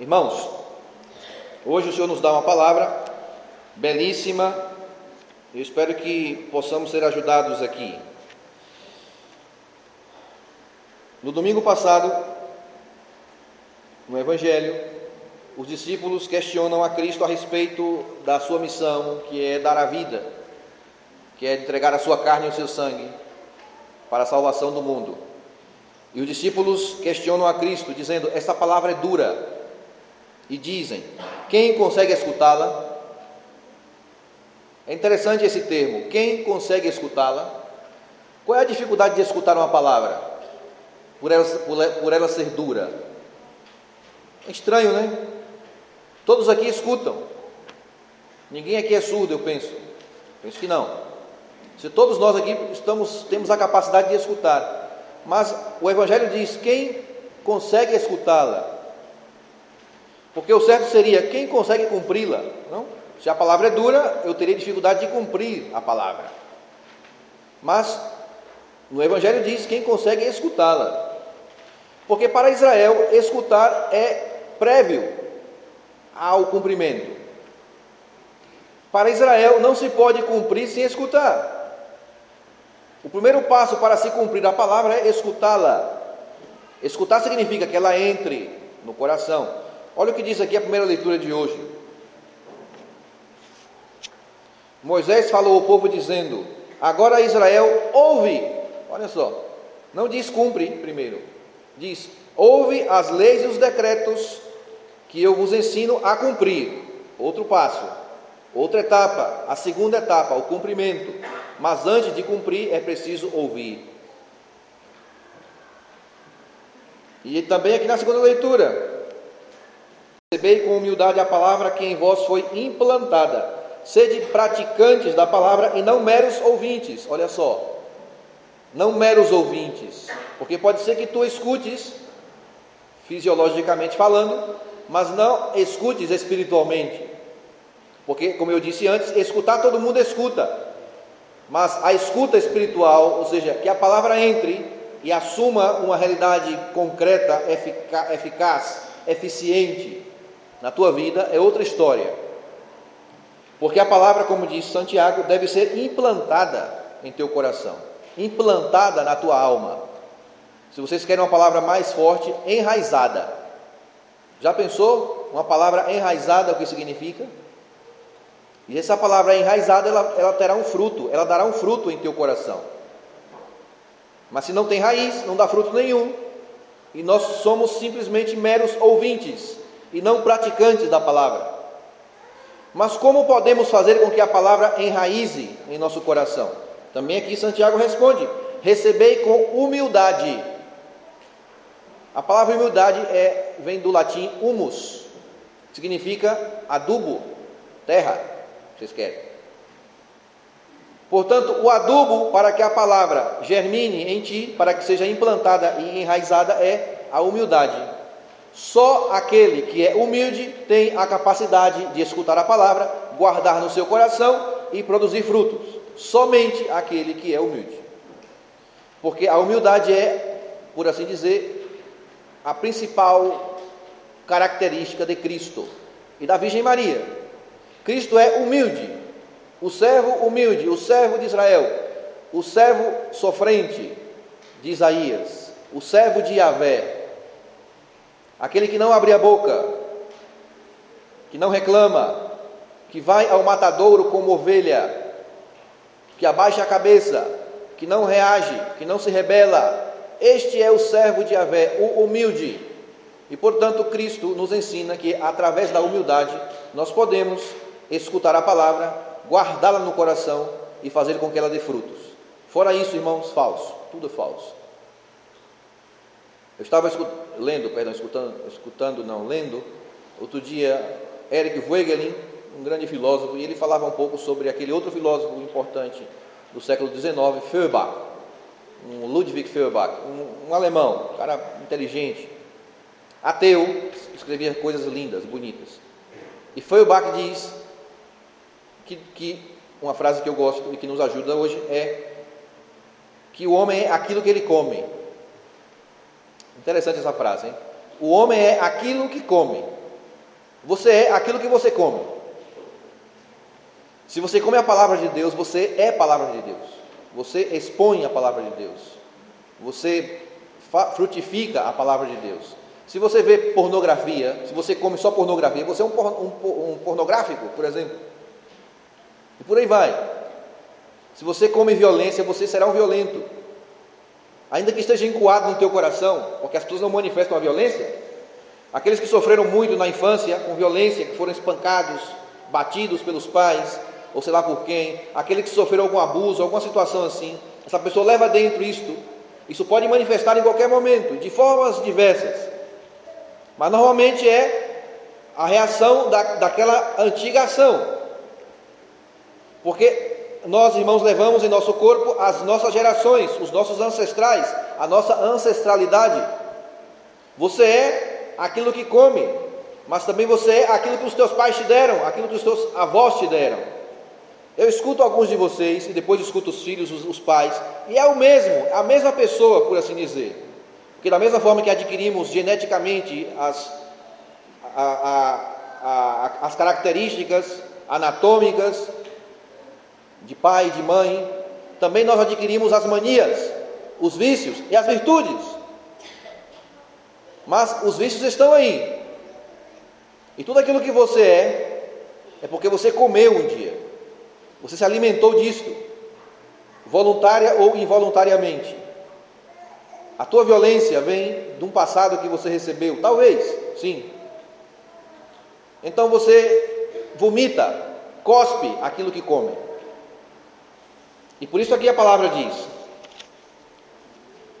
Irmãos, hoje o Senhor nos dá uma palavra belíssima. Eu espero que possamos ser ajudados aqui. No domingo passado, no Evangelho, os discípulos questionam a Cristo a respeito da sua missão, que é dar a vida, que é entregar a sua carne e o seu sangue para a salvação do mundo. E os discípulos questionam a Cristo, dizendo: Esta palavra é dura, e dizem: Quem consegue escutá-la? É interessante esse termo, quem consegue escutá-la? Qual é a dificuldade de escutar uma palavra? Por ela, por, ela ser dura. É estranho, né? Todos aqui escutam. Ninguém aqui é surdo, eu penso. Penso que não. Se todos nós aqui estamos, temos a capacidade de escutar. Mas o Evangelho diz: quem consegue escutá-la? Porque o certo seria quem consegue cumpri-la, não? Se a palavra é dura, eu teria dificuldade de cumprir a palavra. Mas no Evangelho diz quem consegue escutá-la. Porque para Israel, escutar é prévio ao cumprimento. Para Israel, não se pode cumprir sem escutar. O primeiro passo para se cumprir a palavra é escutá-la. Escutar significa que ela entre no coração. Olha o que diz aqui a primeira leitura de hoje. Moisés falou ao povo dizendo: Agora Israel ouve. Olha só, não diz cumpre primeiro, diz ouve as leis e os decretos que eu vos ensino a cumprir. Outro passo, outra etapa, a segunda etapa, o cumprimento. Mas antes de cumprir é preciso ouvir. E também aqui na segunda leitura, Recebei com humildade a palavra que em vós foi implantada. Sede praticantes da palavra e não meros ouvintes. Olha só. Não meros ouvintes. Porque pode ser que tu escutes, fisiologicamente falando, mas não escutes espiritualmente. Porque, como eu disse antes, escutar todo mundo escuta. Mas a escuta espiritual, ou seja, que a palavra entre e assuma uma realidade concreta, eficaz, eficiente, na tua vida é outra história. Porque a palavra, como diz Santiago, deve ser implantada em teu coração, implantada na tua alma. Se vocês querem uma palavra mais forte, enraizada. Já pensou? Uma palavra enraizada, o que significa? E essa palavra enraizada, ela, ela terá um fruto, ela dará um fruto em teu coração. Mas se não tem raiz, não dá fruto nenhum. E nós somos simplesmente meros ouvintes e não praticantes da palavra. Mas como podemos fazer com que a palavra enraize em nosso coração? Também aqui Santiago responde: recebei com humildade. A palavra humildade é, vem do latim humus, significa adubo, terra, vocês querem. Portanto, o adubo para que a palavra germine em ti, para que seja implantada e enraizada, é a humildade. Só aquele que é humilde tem a capacidade de escutar a palavra, guardar no seu coração e produzir frutos. Somente aquele que é humilde. Porque a humildade é, por assim dizer, a principal característica de Cristo e da Virgem Maria. Cristo é humilde, o servo humilde, o servo de Israel, o servo sofrente de Isaías, o servo de Yahvé, aquele que não abre a boca, que não reclama, que vai ao matadouro como ovelha, que abaixa a cabeça, que não reage, que não se rebela. Este é o servo de Avé, o humilde. E portanto, Cristo nos ensina que através da humildade nós podemos escutar a palavra, guardá-la no coração e fazer com que ela dê frutos. Fora isso, irmãos, falso, tudo é falso. Eu estava lendo, perdão, escutando, escutando, não, lendo, outro dia, Eric Voegelin, um grande filósofo, e ele falava um pouco sobre aquele outro filósofo importante do século XIX, Feuerbach, um Ludwig Feuerbach, um, um alemão, um cara inteligente, ateu, escrevia coisas lindas, bonitas. E Feuerbach diz que, que uma frase que eu gosto e que nos ajuda hoje é que o homem é aquilo que ele come. Interessante essa frase, hein? O homem é aquilo que come. Você é aquilo que você come. Se você come a palavra de Deus, você é palavra de Deus. Você expõe a palavra de Deus. Você frutifica a palavra de Deus. Se você vê pornografia, se você come só pornografia, você é um, um, um pornográfico, por exemplo. E por aí vai. Se você come violência, você será um violento. Ainda que esteja encoado no teu coração, porque as pessoas não manifestam a violência, aqueles que sofreram muito na infância com violência, que foram espancados, batidos pelos pais, ou sei lá por quem, aquele que sofreu algum abuso, alguma situação assim, essa pessoa leva dentro isto isso pode manifestar em qualquer momento, de formas diversas. Mas normalmente é a reação da, daquela antiga ação. Porque nós, irmãos, levamos em nosso corpo as nossas gerações, os nossos ancestrais, a nossa ancestralidade. Você é aquilo que come, mas também você é aquilo que os teus pais te deram, aquilo que os teus avós te deram. Eu escuto alguns de vocês e depois escuto os filhos, os, os pais, e é o mesmo, a mesma pessoa, por assim dizer. Porque da mesma forma que adquirimos geneticamente as, a, a, a, as características anatômicas de pai de mãe, também nós adquirimos as manias, os vícios e as virtudes. Mas os vícios estão aí. E tudo aquilo que você é, é porque você comeu um dia. Você se alimentou disto, voluntária ou involuntariamente. A tua violência vem de um passado que você recebeu, talvez, sim. Então você vomita, cospe aquilo que come. E por isso aqui a palavra diz: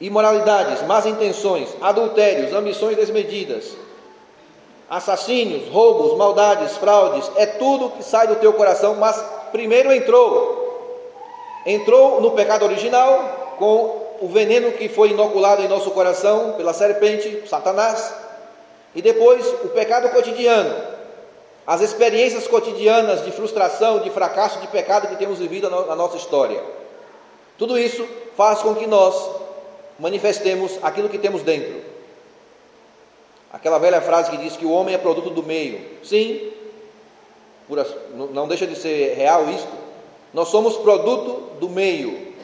imoralidades, más intenções, adultérios, ambições desmedidas, assassínios, roubos, maldades, fraudes, é tudo que sai do teu coração, mas primeiro entrou. Entrou no pecado original com o veneno que foi inoculado em nosso coração pela serpente, Satanás, e depois o pecado cotidiano, as experiências cotidianas de frustração, de fracasso, de pecado que temos vivido na nossa história. Tudo isso faz com que nós manifestemos aquilo que temos dentro. Aquela velha frase que diz que o homem é produto do meio. Sim, não deixa de ser real isto. Nós somos produto do meio.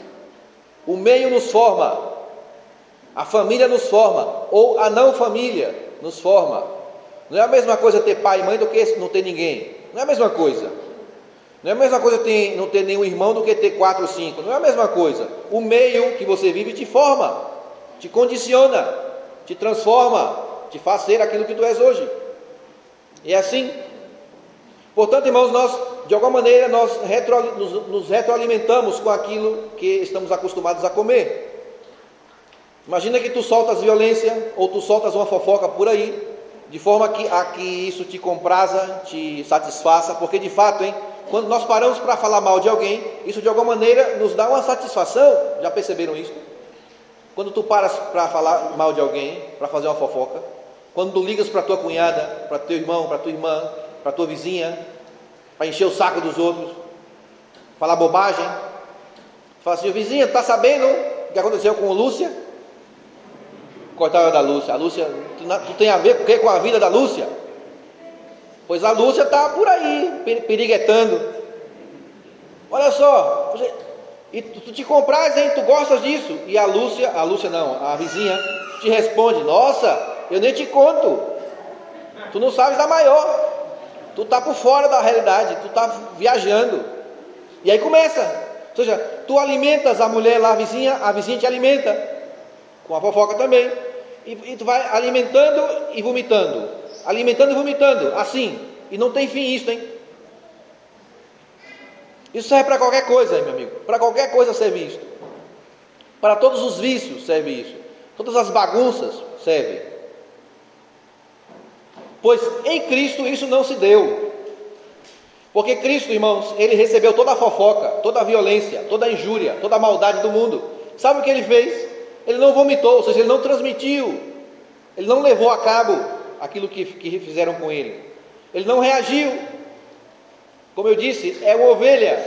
O meio nos forma, a família nos forma, ou a não família nos forma. Não é a mesma coisa ter pai e mãe do que não ter ninguém. Não é a mesma coisa. Não é a mesma coisa ter, não ter nenhum irmão do que ter quatro ou cinco. Não é a mesma coisa. O meio que você vive te forma, te condiciona, te transforma, te faz ser aquilo que tu és hoje. E é assim. Portanto, irmãos, nós, de alguma maneira, nós retro, nos, nos retroalimentamos com aquilo que estamos acostumados a comer. Imagina que tu soltas violência ou tu soltas uma fofoca por aí, de forma que, a que isso te compraza, te satisfaça, porque de fato, hein, quando nós paramos para falar mal de alguém, isso de alguma maneira nos dá uma satisfação. Já perceberam isso? Quando tu paras para falar mal de alguém, para fazer uma fofoca, quando tu ligas para tua cunhada, para teu irmão, para tua irmã, para tua vizinha, para encher o saco dos outros, falar bobagem. Fala assim, vizinha, está sabendo o que aconteceu com a Lúcia? Cortaram da Lúcia. A Lúcia, tu, tu tem a ver com, com a vida da Lúcia? Pois a Lúcia está por aí, periguetando. Olha só, e tu, tu te compras, hein? Tu gostas disso? E a Lúcia, a Lúcia não, a vizinha, te responde: Nossa, eu nem te conto. Tu não sabes da maior. Tu está por fora da realidade, tu está viajando. E aí começa. Ou seja, tu alimentas a mulher lá, a vizinha, a vizinha te alimenta. Com a fofoca também. E, e tu vai alimentando e vomitando. Alimentando e vomitando. Assim. E não tem fim isso, hein? Isso serve para qualquer coisa, meu amigo. Para qualquer coisa serve isso. Para todos os vícios serve isso. Todas as bagunças serve. Pois em Cristo isso não se deu. Porque Cristo, irmãos, ele recebeu toda a fofoca, toda a violência, toda a injúria, toda a maldade do mundo. Sabe o que ele fez? Ele não vomitou, ou seja, ele não transmitiu, ele não levou a cabo aquilo que, que fizeram com ele. Ele não reagiu. Como eu disse, é uma ovelha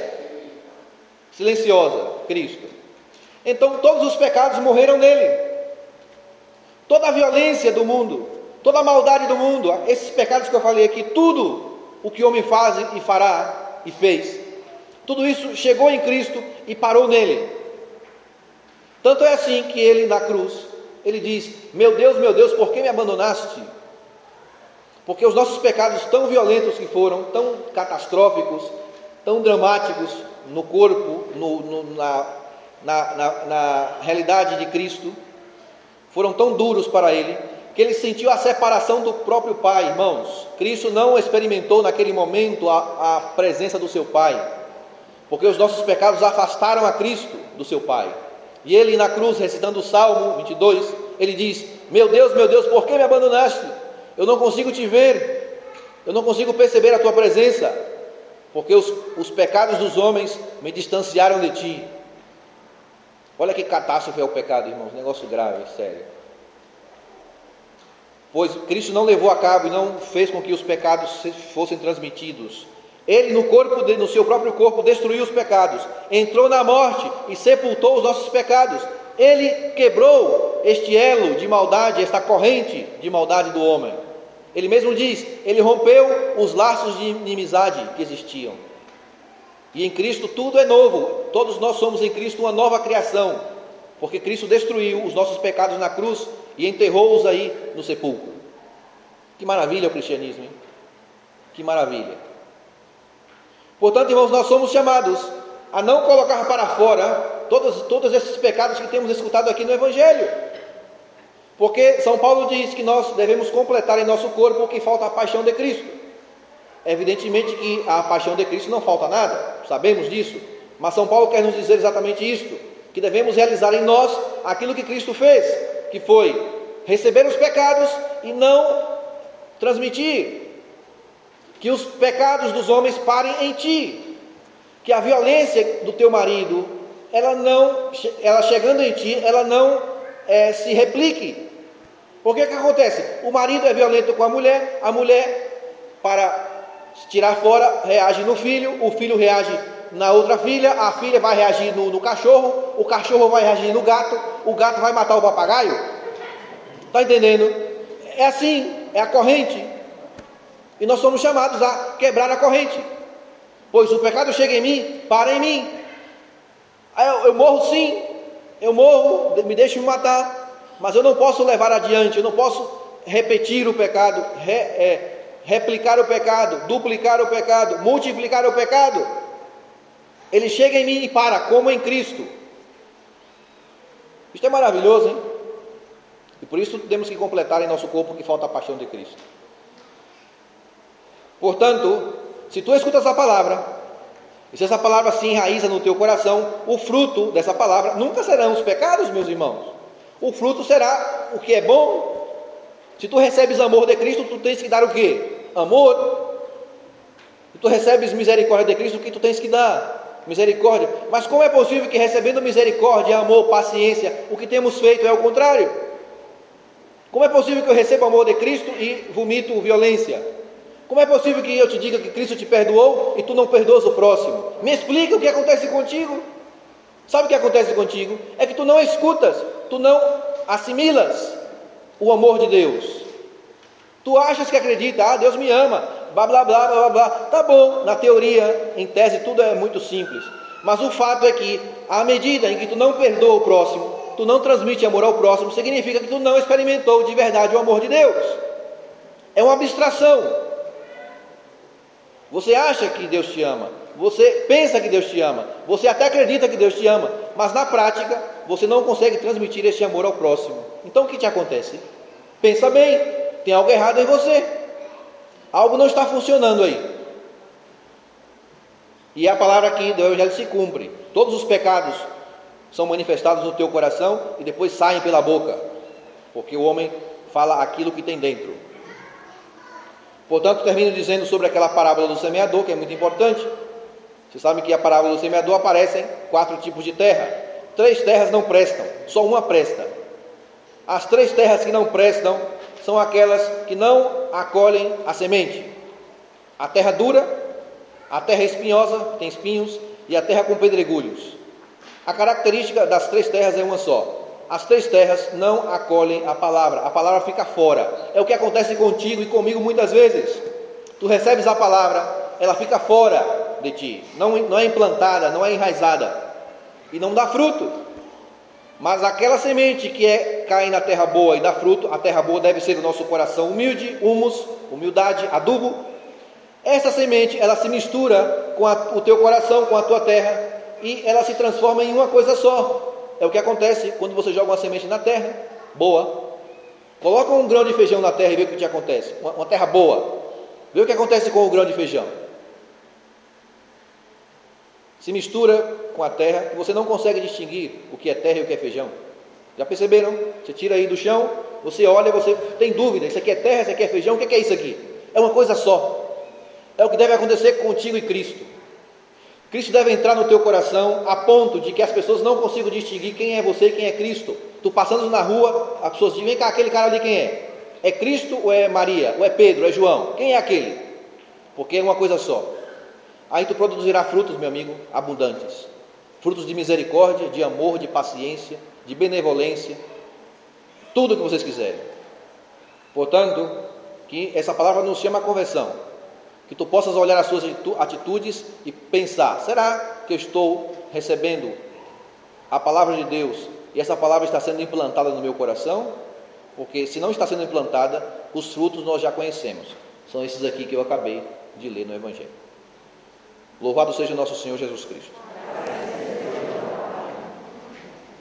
silenciosa, Cristo. Então todos os pecados morreram nele. Toda a violência do mundo, toda a maldade do mundo, esses pecados que eu falei aqui, tudo o que o homem faz e fará e fez, tudo isso chegou em Cristo e parou nele. Tanto é assim que ele na cruz, ele diz: Meu Deus, meu Deus, por que me abandonaste? Porque os nossos pecados tão violentos que foram, tão catastróficos, tão dramáticos no corpo, no, no, na, na, na, na realidade de Cristo, foram tão duros para ele, que ele sentiu a separação do próprio Pai, irmãos. Cristo não experimentou naquele momento a, a presença do seu Pai, porque os nossos pecados afastaram a Cristo do seu Pai. E ele na cruz, recitando o Salmo 22, ele diz: Meu Deus, meu Deus, por que me abandonaste? Eu não consigo te ver, eu não consigo perceber a tua presença, porque os, os pecados dos homens me distanciaram de ti. Olha que catástrofe é o pecado, irmãos, negócio grave, sério. Pois Cristo não levou a cabo e não fez com que os pecados fossem transmitidos. Ele, no corpo, no seu próprio corpo, destruiu os pecados, entrou na morte e sepultou os nossos pecados. Ele quebrou este elo de maldade, esta corrente de maldade do homem. Ele mesmo diz: ele rompeu os laços de inimizade que existiam. E em Cristo tudo é novo. Todos nós somos em Cristo uma nova criação, porque Cristo destruiu os nossos pecados na cruz e enterrou-os aí no sepulcro. Que maravilha o cristianismo, hein? Que maravilha. Portanto, irmãos, nós somos chamados a não colocar para fora todos, todos esses pecados que temos escutado aqui no Evangelho. Porque São Paulo diz que nós devemos completar em nosso corpo o que falta a paixão de Cristo. Evidentemente que a paixão de Cristo não falta nada, sabemos disso. Mas São Paulo quer nos dizer exatamente isto: que devemos realizar em nós aquilo que Cristo fez, que foi receber os pecados e não transmitir. Que os pecados dos homens parem em ti. Que a violência do teu marido, ela não, ela chegando em ti, ela não é, se replique porque que acontece? O marido é violento com a mulher, a mulher, para tirar fora, reage no filho, o filho reage na outra filha, a filha vai reagir no, no cachorro, o cachorro vai reagir no gato, o gato vai matar o papagaio. Está entendendo? É assim, é a corrente. E nós somos chamados a quebrar a corrente. Pois o pecado chega em mim, para em mim. Eu, eu morro sim, eu morro, me deixe me matar, mas eu não posso levar adiante, eu não posso repetir o pecado, re, é, replicar o pecado, duplicar o pecado, multiplicar o pecado. Ele chega em mim e para, como em Cristo. Isto é maravilhoso, hein? E por isso temos que completar em nosso corpo que falta a paixão de Cristo. Portanto, se tu escutas a palavra, e se essa palavra se enraiza no teu coração, o fruto dessa palavra nunca serão os pecados, meus irmãos. O fruto será o que é bom. Se tu recebes amor de Cristo, tu tens que dar o que? Amor. Se tu recebes misericórdia de Cristo, o que tu tens que dar? Misericórdia. Mas como é possível que recebendo misericórdia, amor, paciência, o que temos feito é o contrário? Como é possível que eu receba amor de Cristo e vomito violência? Como é possível que eu te diga que Cristo te perdoou e tu não perdoas o próximo? Me explica o que acontece contigo. Sabe o que acontece contigo? É que tu não escutas, tu não assimilas o amor de Deus. Tu achas que acredita, ah, Deus me ama, blá blá blá blá blá. Tá bom, na teoria, em tese, tudo é muito simples. Mas o fato é que, à medida em que tu não perdoa o próximo, tu não transmite amor ao próximo, significa que tu não experimentou de verdade o amor de Deus. É uma abstração. Você acha que Deus te ama, você pensa que Deus te ama, você até acredita que Deus te ama, mas na prática você não consegue transmitir esse amor ao próximo. Então o que te acontece? Pensa bem, tem algo errado em você, algo não está funcionando aí. E a palavra aqui do Evangelho se cumpre. Todos os pecados são manifestados no teu coração e depois saem pela boca, porque o homem fala aquilo que tem dentro. Portanto, termino dizendo sobre aquela parábola do semeador, que é muito importante. Vocês sabem que a parábola do semeador aparecem quatro tipos de terra. Três terras não prestam, só uma presta. As três terras que não prestam são aquelas que não acolhem a semente. A terra dura, a terra espinhosa, que tem espinhos, e a terra com pedregulhos. A característica das três terras é uma só. As três terras não acolhem a palavra, a palavra fica fora. É o que acontece contigo e comigo muitas vezes. Tu recebes a palavra, ela fica fora de ti, não, não é implantada, não é enraizada e não dá fruto. Mas aquela semente que é, cai na terra boa e dá fruto, a terra boa deve ser o nosso coração humilde, humus, humildade, adubo. Essa semente, ela se mistura com a, o teu coração, com a tua terra, e ela se transforma em uma coisa só. É o que acontece quando você joga uma semente na terra, boa. Coloca um grão de feijão na terra e vê o que te acontece. Uma, uma terra boa. Vê o que acontece com o grão de feijão. Se mistura com a terra, você não consegue distinguir o que é terra e o que é feijão. Já perceberam? Você tira aí do chão, você olha, você tem dúvida: isso aqui é terra, isso aqui é feijão, o que é isso aqui? É uma coisa só. É o que deve acontecer contigo e Cristo. Cristo deve entrar no teu coração a ponto de que as pessoas não consigam distinguir quem é você e quem é Cristo. Tu passando na rua, as pessoas dizem: vem cá, aquele cara ali quem é? É Cristo ou é Maria? Ou é Pedro? Ou é João? Quem é aquele? Porque é uma coisa só. Aí tu produzirá frutos, meu amigo, abundantes. Frutos de misericórdia, de amor, de paciência, de benevolência, tudo o que vocês quiserem. Portanto, que essa palavra nos chama a conversão, que tu possas olhar as suas atitudes e pensar: será que eu estou recebendo a palavra de Deus e essa palavra está sendo implantada no meu coração? Porque se não está sendo implantada, os frutos nós já conhecemos. São esses aqui que eu acabei de ler no Evangelho. Louvado seja nosso Senhor Jesus Cristo.